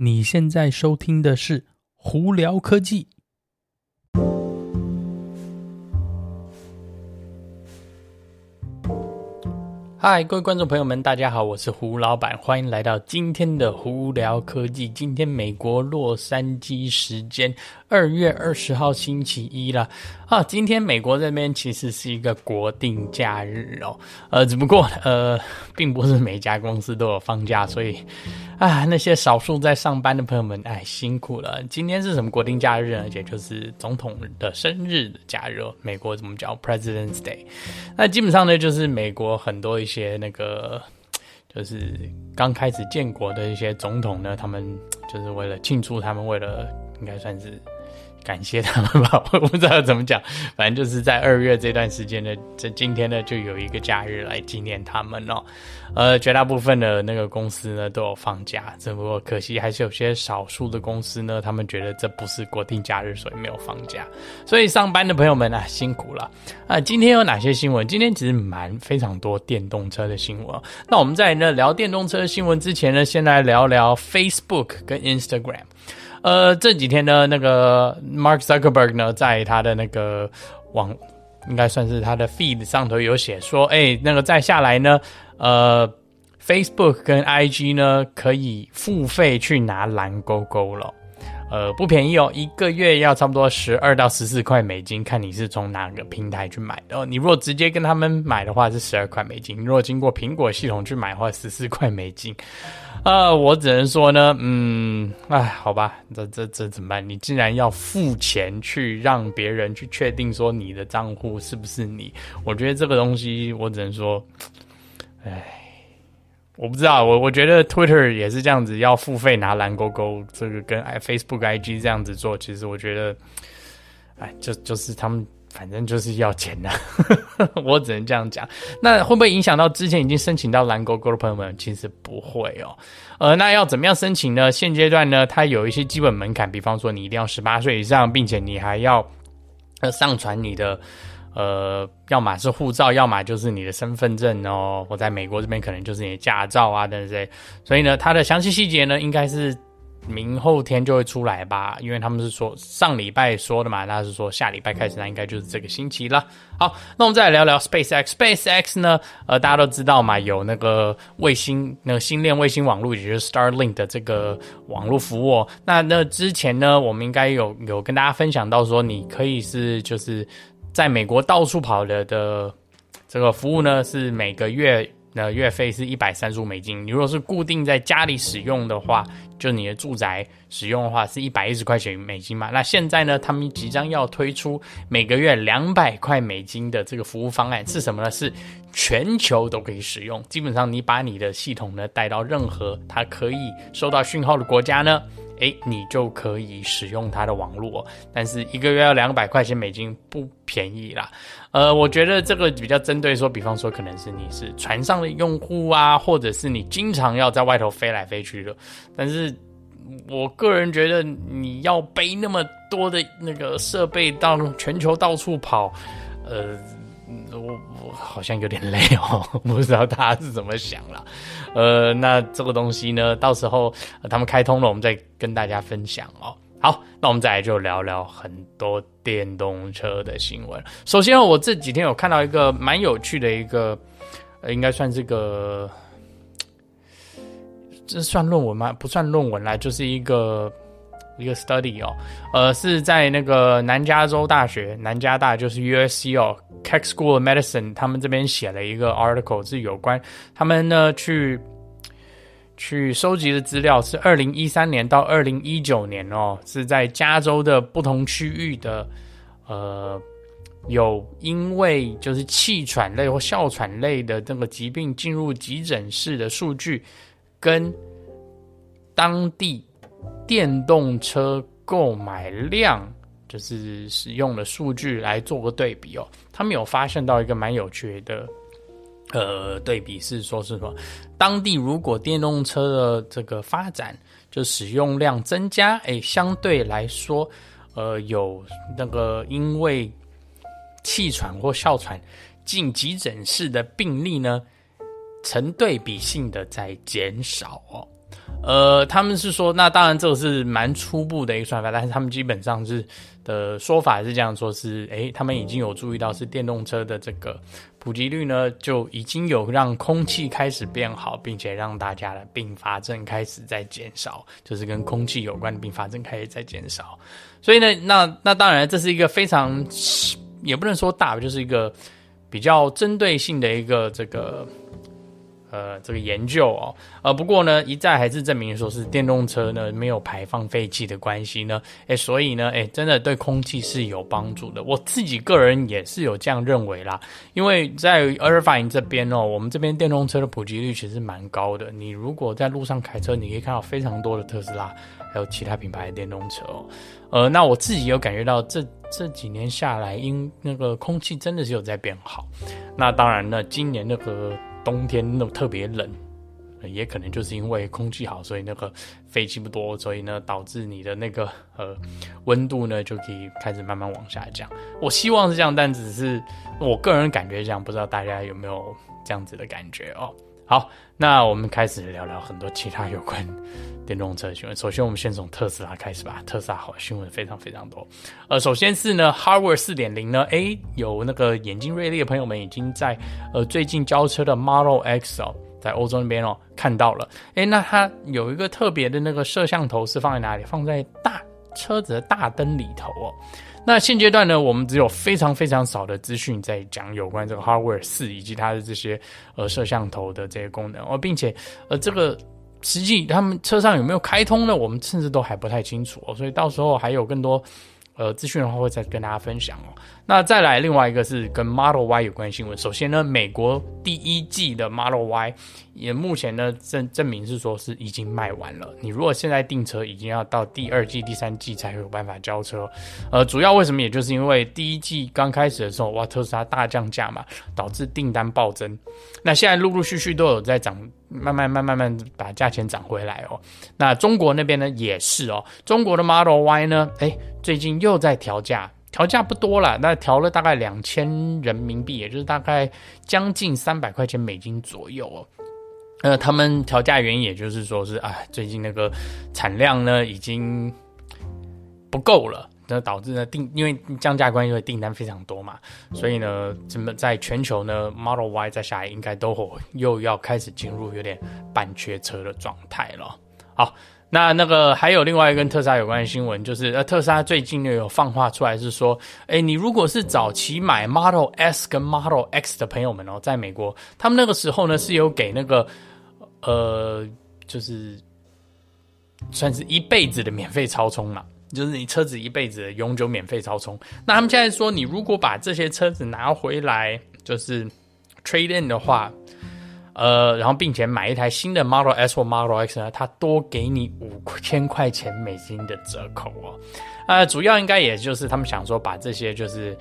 你现在收听的是《胡聊科技》。嗨，各位观众朋友们，大家好，我是胡老板，欢迎来到今天的胡聊科技。今天美国洛杉矶时间二月二十号星期一了啊！今天美国这边其实是一个国定假日哦，呃，只不过呃，并不是每家公司都有放假，所以啊，那些少数在上班的朋友们，哎，辛苦了。今天是什么国定假日呢？也就是总统的生日的假日，美国怎么叫 President's Day？那基本上呢，就是美国很多一些那个，就是刚开始建国的一些总统呢，他们就是为了庆祝，他们为了应该算是。感谢他们吧，我不知道怎么讲，反正就是在二月这段时间呢，这今天呢就有一个假日来纪念他们哦。呃，绝大部分的那个公司呢都有放假，只不过可惜还是有些少数的公司呢，他们觉得这不是国定假日，所以没有放假。所以上班的朋友们啊，辛苦了啊！今天有哪些新闻？今天其实蛮非常多电动车的新闻。那我们在呢聊电动车新闻之前呢，先来聊聊 Facebook 跟 Instagram。呃，这几天呢，那个 Mark Zuckerberg 呢，在他的那个网，应该算是他的 feed 上头有写说，哎，那个再下来呢，呃，Facebook 跟 IG 呢，可以付费去拿蓝勾勾了。呃，不便宜哦，一个月要差不多十二到十四块美金，看你是从哪个平台去买的。哦，你如果直接跟他们买的话是十二块美金，如果经过苹果系统去买的话十四块美金。呃，我只能说呢，嗯，哎，好吧，这这这怎么办？你既然要付钱去让别人去确定说你的账户是不是你，我觉得这个东西我只能说，哎。我不知道，我我觉得 Twitter 也是这样子，要付费拿蓝勾勾，这个跟 Facebook、IG 这样子做，其实我觉得，哎，就就是他们反正就是要钱的，我只能这样讲。那会不会影响到之前已经申请到蓝勾勾的朋友们？其实不会哦。呃，那要怎么样申请呢？现阶段呢，它有一些基本门槛，比方说你一定要十八岁以上，并且你还要上传你的。呃，要么是护照，要么就是你的身份证哦。我在美国这边可能就是你的驾照啊等等。所以呢，它的详细细节呢，应该是明后天就会出来吧？因为他们是说上礼拜说的嘛，那是说下礼拜开始，那应该就是这个星期了。好，那我们再来聊聊 SpaceX。SpaceX 呢，呃，大家都知道嘛，有那个卫星，那个星链卫星网络，也就是 Starlink 的这个网络服务。那那之前呢，我们应该有有跟大家分享到说，你可以是就是。在美国到处跑的的这个服务呢，是每个月的月费是一百三十五美金。你如果是固定在家里使用的话，就你的住宅使用的话是一百一十块钱美金嘛。那现在呢，他们即将要推出每个月两百块美金的这个服务方案是什么呢？是全球都可以使用，基本上你把你的系统呢带到任何它可以收到讯号的国家呢。诶，你就可以使用它的网络，但是一个月要两百块钱美金，不便宜啦。呃，我觉得这个比较针对说，比方说可能是你是船上的用户啊，或者是你经常要在外头飞来飞去的。但是我个人觉得，你要背那么多的那个设备到全球到处跑，呃。我我好像有点累哦，不知道大家是怎么想了。呃，那这个东西呢，到时候、呃、他们开通了，我们再跟大家分享哦。好，那我们再来就聊聊很多电动车的新闻。首先，我这几天有看到一个蛮有趣的一个，应该算是个，这算论文吗？不算论文啦，就是一个。一个 study 哦，呃，是在那个南加州大学，南加大就是 USC 哦，Keck School of Medicine，他们这边写了一个 article，是有关他们呢去去收集的资料，是二零一三年到二零一九年哦，是在加州的不同区域的，呃，有因为就是气喘类或哮喘类的这个疾病进入急诊室的数据，跟当地。电动车购买量就是使用的数据来做个对比哦，他们有发现到一个蛮有趣的呃对比，是说是什么？当地如果电动车的这个发展就使用量增加，诶，相对来说呃有那个因为气喘或哮喘进急诊室的病例呢，成对比性的在减少哦。呃，他们是说，那当然这个是蛮初步的一个算法，但是他们基本上是的说法是这样说是，是诶，他们已经有注意到是电动车的这个普及率呢，就已经有让空气开始变好，并且让大家的并发症开始在减少，就是跟空气有关的并发症开始在减少。所以呢，那那当然这是一个非常也不能说大，就是一个比较针对性的一个这个。呃，这个研究哦，呃，不过呢，一再还是证明说是电动车呢没有排放废气的关系呢，诶，所以呢，诶，真的对空气是有帮助的。我自己个人也是有这样认为啦，因为在 Irvine 这边哦，我们这边电动车的普及率其实蛮高的。你如果在路上开车，你可以看到非常多的特斯拉，还有其他品牌的电动车哦。呃，那我自己有感觉到这这几年下来，因那个空气真的是有在变好。那当然呢，今年那个。冬天那特别冷，也可能就是因为空气好，所以那个飞机不多，所以呢导致你的那个呃温度呢就可以开始慢慢往下降。我希望是这样，但只是我个人感觉这样，不知道大家有没有这样子的感觉哦。好，那我们开始聊聊很多其他有关。电动车的新闻，首先我们先从特斯拉开始吧。特斯拉好新闻非常非常多。呃，首先是呢，Hardware 四点零呢，诶，有那个眼睛锐利的朋友们已经在呃最近交车的 Model X 哦，在欧洲那边哦看到了。诶，那它有一个特别的那个摄像头是放在哪里？放在大车子的大灯里头哦。那现阶段呢，我们只有非常非常少的资讯在讲有关这个 Hardware 四以及它的这些呃摄像头的这些功能哦，并且呃这个。实际他们车上有没有开通呢？我们甚至都还不太清楚哦，所以到时候还有更多呃资讯的话，会再跟大家分享哦。那再来另外一个是跟 Model Y 有关新闻。首先呢，美国第一季的 Model Y 也目前呢证证明是说是已经卖完了。你如果现在订车，已经要到第二季、第三季才有办法交车。呃，主要为什么？也就是因为第一季刚开始的时候，哇，特斯拉大降价嘛，导致订单暴增。那现在陆陆续续都有在涨，慢慢慢慢慢把价钱涨回来哦。那中国那边呢也是哦，中国的 Model Y 呢，哎，最近又在调价。调价不多了，那调了大概两千人民币，也就是大概将近三百块钱美金左右哦。呃，他们调价原因也就是说是，哎，最近那个产量呢已经不够了，那导致呢订，因为降价关系，因为订单非常多嘛，所以呢，怎么在全球呢，Model Y 再下来应该都又要开始进入有点半缺车的状态了。好。那那个还有另外一个跟特斯拉有关的新闻，就是呃，特斯拉最近又有放话出来，是说，诶，你如果是早期买 Model S 跟 Model X 的朋友们哦，在美国，他们那个时候呢是有给那个呃，就是算是一辈子的免费超充嘛，就是你车子一辈子永久免费超充。那他们现在说，你如果把这些车子拿回来，就是 trade in 的话。呃，然后并且买一台新的 Model S 或 Model X 呢，它多给你五千块钱美金的折扣哦。呃，主要应该也就是他们想说把这些就是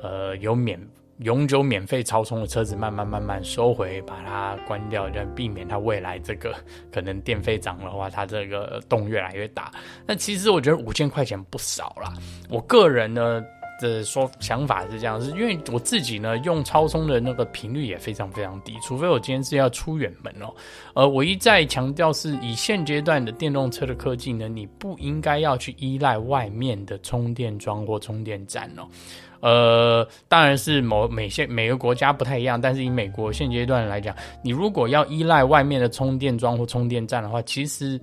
呃有免永久免费超充的车子慢慢慢慢收回，把它关掉，就避免它未来这个 可能电费涨的话，它这个洞越来越大。那其实我觉得五千块钱不少啦，我个人呢。的说想法是这样，是因为我自己呢用超充的那个频率也非常非常低，除非我今天是要出远门哦。呃，我一再强调是以现阶段的电动车的科技呢，你不应该要去依赖外面的充电桩或充电站哦。呃，当然是某每些每个国家不太一样，但是以美国现阶段来讲，你如果要依赖外面的充电桩或充电站的话，其实。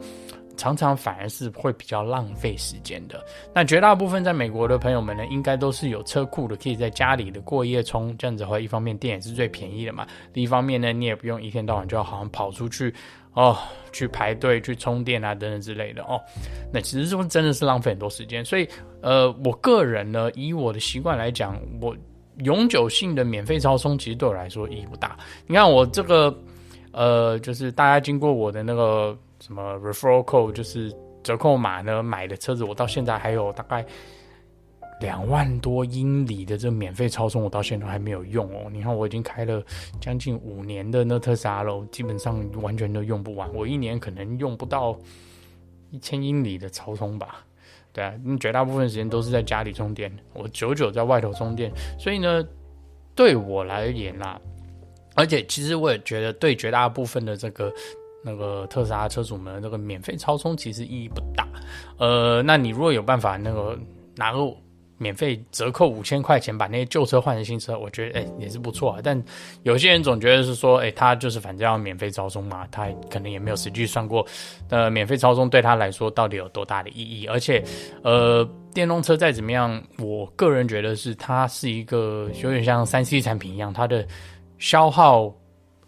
常常反而是会比较浪费时间的。那绝大部分在美国的朋友们呢，应该都是有车库的，可以在家里的过夜充。这样子的话，一方面电也是最便宜的嘛，另一方面呢，你也不用一天到晚就要好像跑出去哦，去排队去充电啊等等之类的哦。那其实是真的是浪费很多时间。所以呃，我个人呢，以我的习惯来讲，我永久性的免费超充其实对我来说意义不大。你看我这个呃，就是大家经过我的那个。什么 referral code 就是折扣码呢？买的车子我到现在还有大概两万多英里的这免费超充，我到现在都还没有用哦。你看我已经开了将近五年的那特斯拉了，基本上完全都用不完。我一年可能用不到一千英里的超充吧？对啊，绝大部分时间都是在家里充电，我久久在外头充电。所以呢，对我来言啦，而且其实我也觉得，对绝大部分的这个。那个特斯拉车主们，那个免费超充其实意义不大。呃，那你如果有办法那个拿个免费折扣五千块钱把那些旧车换成新车，我觉得哎、也是不错啊。但有些人总觉得是说，哎、他就是反正要免费超充嘛，他可能也没有实际算过，呃，免费超充对他来说到底有多大的意义。而且，呃，电动车再怎么样，我个人觉得是它是一个有点像三 C 产品一样，它的消耗。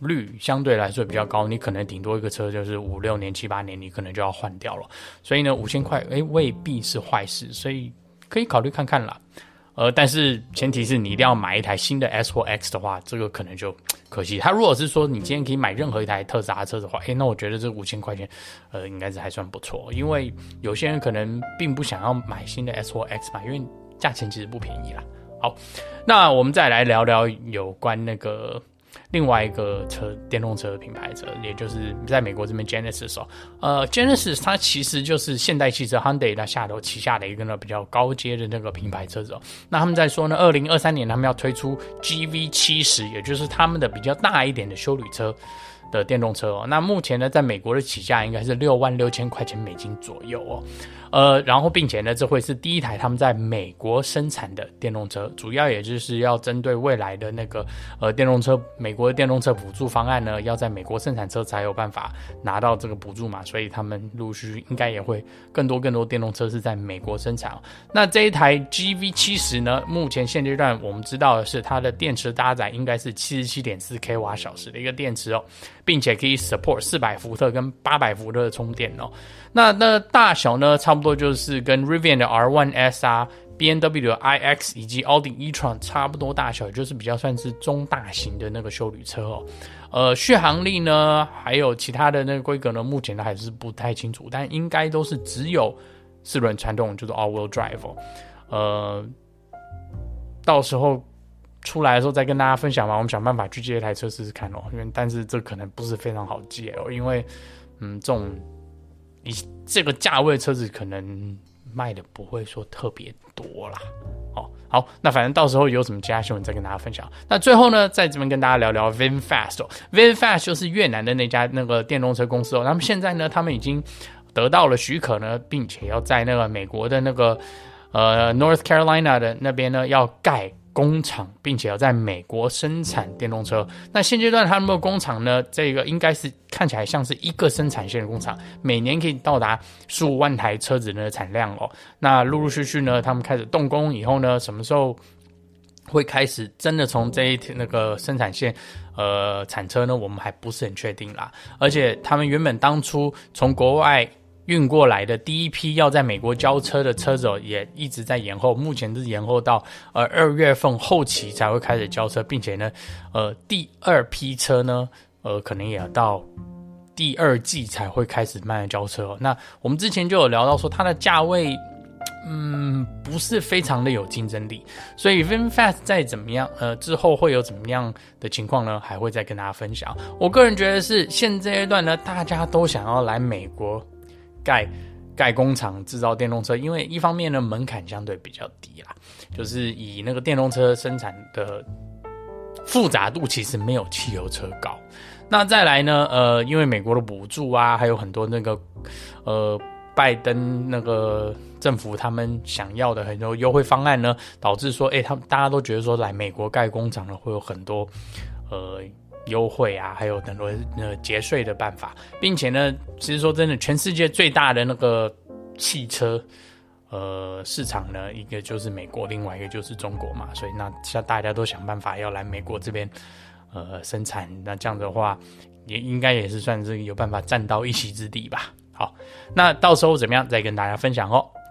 率相对来说比较高，你可能顶多一个车就是五六年、七八年，你可能就要换掉了。所以呢，五千块哎未必是坏事，所以可以考虑看看啦。呃，但是前提是你一定要买一台新的 S 或 X 的话，这个可能就可惜。他如果是说你今天可以买任何一台特斯拉车的话，哎，那我觉得这五千块钱，呃，应该是还算不错。因为有些人可能并不想要买新的 S 或 X 嘛，因为价钱其实不便宜啦。好，那我们再来聊聊有关那个。另外一个车，电动车品牌车，也就是在美国这边 Genesis 哦，呃，Genesis 它其实就是现代汽车 Hyundai 它下头旗下的一个呢比较高阶的那个品牌车子哦。那他们在说呢，二零二三年他们要推出 GV 七十，也就是他们的比较大一点的修旅车的电动车哦。那目前呢，在美国的起价应该是六万六千块钱美金左右哦。呃，然后并且呢，这会是第一台他们在美国生产的电动车，主要也就是要针对未来的那个呃电动车，美国的电动车补助方案呢，要在美国生产车才有办法拿到这个补助嘛，所以他们陆续应该也会更多更多电动车是在美国生产。那这一台 GV70 呢，目前现阶段我们知道的是它的电池搭载应该是七十七点四 k 瓦小时的一个电池哦，并且可以 support 四百伏特跟八百伏特的充电哦。那那大小呢，差不多就是跟 Rivian 的 R1S 啊、BMW 的 iX 以及 Audi e-tron 差不多大小，就是比较算是中大型的那个休旅车哦。呃，续航力呢，还有其他的那个规格呢，目前都还是不太清楚，但应该都是只有四轮传动，就是 all-wheel drive 哦。呃，到时候出来的时候再跟大家分享吧。我们想办法去借一台车试试看哦，因为但是这可能不是非常好借哦，因为嗯这种。以这个价位车子可能卖的不会说特别多啦，哦，好，那反正到时候有什么其他新闻再跟大家分享。那最后呢，在这边跟大家聊聊 VinFast 哦，VinFast 就是越南的那家那个电动车公司哦，他们现在呢，他们已经得到了许可呢，并且要在那个美国的那个呃 North Carolina 的那边呢要盖。工厂，并且要在美国生产电动车。那现阶段他们的工厂呢，这个应该是看起来像是一个生产线的工厂，每年可以到达十五万台车子的产量哦。那陆陆续续呢，他们开始动工以后呢，什么时候会开始真的从这一天那个生产线呃产车呢？我们还不是很确定啦。而且他们原本当初从国外。运过来的第一批要在美国交车的车子也一直在延后，目前是延后到呃二月份后期才会开始交车，并且呢，呃第二批车呢，呃可能也要到第二季才会开始慢慢交车。那我们之前就有聊到说它的价位，嗯不是非常的有竞争力，所以 VinFast 再怎么样，呃之后会有怎么样的情况呢？还会再跟大家分享。我个人觉得是现阶段呢，大家都想要来美国。盖盖工厂制造电动车，因为一方面呢，门槛相对比较低啦，就是以那个电动车生产的复杂度其实没有汽油车高。那再来呢，呃，因为美国的补助啊，还有很多那个呃拜登那个政府他们想要的很多优惠方案呢，导致说，哎，他们大家都觉得说来美国盖工厂呢会有很多呃。优惠啊，还有很多呃节税的办法，并且呢，其实说真的，全世界最大的那个汽车呃市场呢，一个就是美国，另外一个就是中国嘛，所以那像大家都想办法要来美国这边呃生产，那这样的话也应该也是算是有办法占到一席之地吧。好，那到时候怎么样再跟大家分享哦。